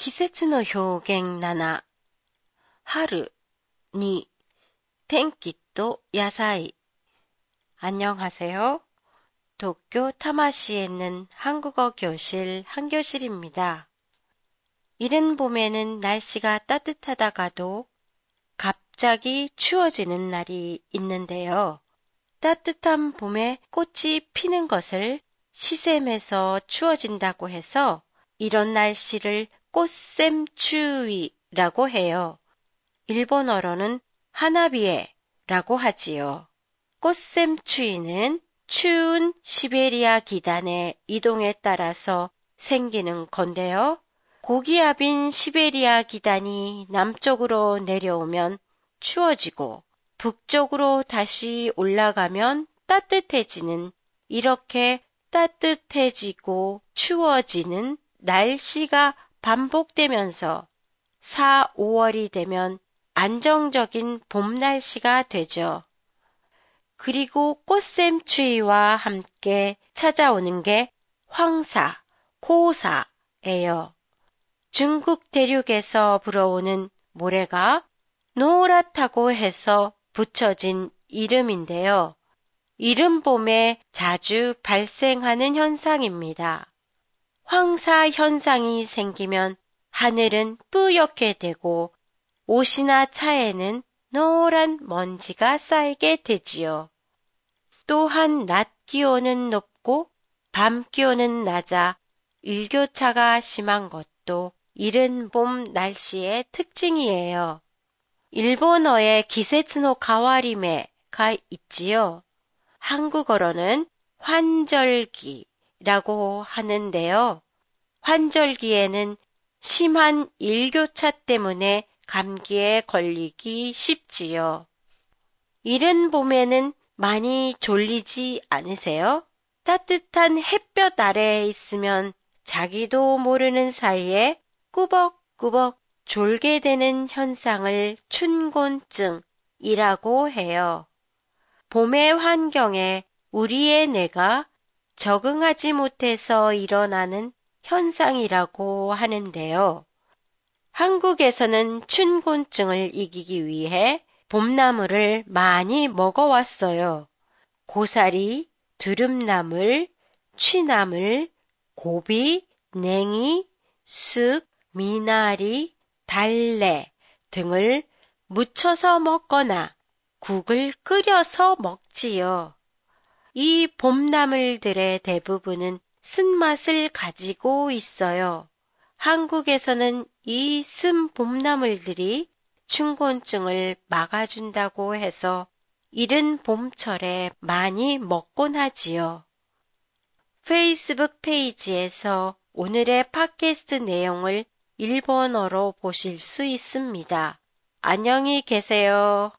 季節の表現7春2天気と野菜 안녕하세요. 도쿄 타마시에 있는 한국어 교실 한교실입니다. 이른 봄에는 날씨가 따뜻하다가도 갑자기 추워지는 날이 있는데요. 따뜻한 봄에 꽃이 피는 것을 시샘에서 추워진다고 해서 이런 날씨를 꽃샘추위라고 해요. 일본어로는 하나비에라고 하지요. 꽃샘추위는 추운 시베리아 기단의 이동에 따라서 생기는 건데요. 고기압인 시베리아 기단이 남쪽으로 내려오면 추워지고 북쪽으로 다시 올라가면 따뜻해지는 이렇게 따뜻해지고 추워지는 날씨가 반복되면서 4, 5월이 되면 안정적인 봄 날씨가 되죠. 그리고 꽃샘 추위와 함께 찾아오는 게 황사, 고사예요. 중국 대륙에서 불어오는 모래가 노랗다고 해서 붙여진 이름인데요. 이른 봄에 자주 발생하는 현상입니다. 황사 현상이 생기면 하늘은 뿌옇게 되고 옷이나 차에는 노란 먼지가 쌓이게 되지요. 또한 낮 기온은 높고 밤 기온은 낮아 일교차가 심한 것도 이른 봄 날씨의 특징이에요. 일본어에 기세츠노 가와리메가 있지요. 한국어로는 환절기 라고 하는데요. 환절기에는 심한 일교차 때문에 감기에 걸리기 쉽지요. 이른 봄에는 많이 졸리지 않으세요? 따뜻한 햇볕 아래에 있으면 자기도 모르는 사이에 꾸벅꾸벅 졸게 되는 현상을 춘곤증이라고 해요. 봄의 환경에 우리의 뇌가 적응하지 못해서 일어나는 현상이라고 하는데요. 한국에서는 춘곤증을 이기기 위해 봄나물을 많이 먹어왔어요. 고사리, 두릅나물, 취나물, 고비, 냉이, 쑥, 미나리, 달래 등을 무쳐서 먹거나 국을 끓여서 먹지요. 이 봄나물들의 대부분은 쓴맛을 가지고 있어요. 한국에서는 이 쓴 봄나물들이 춘곤증을 막아준다고 해서 이른 봄철에 많이 먹곤 하지요. 페이스북 페이지에서 오늘의 팟캐스트 내용을 일본어로 보실 수 있습니다. 안녕히 계세요.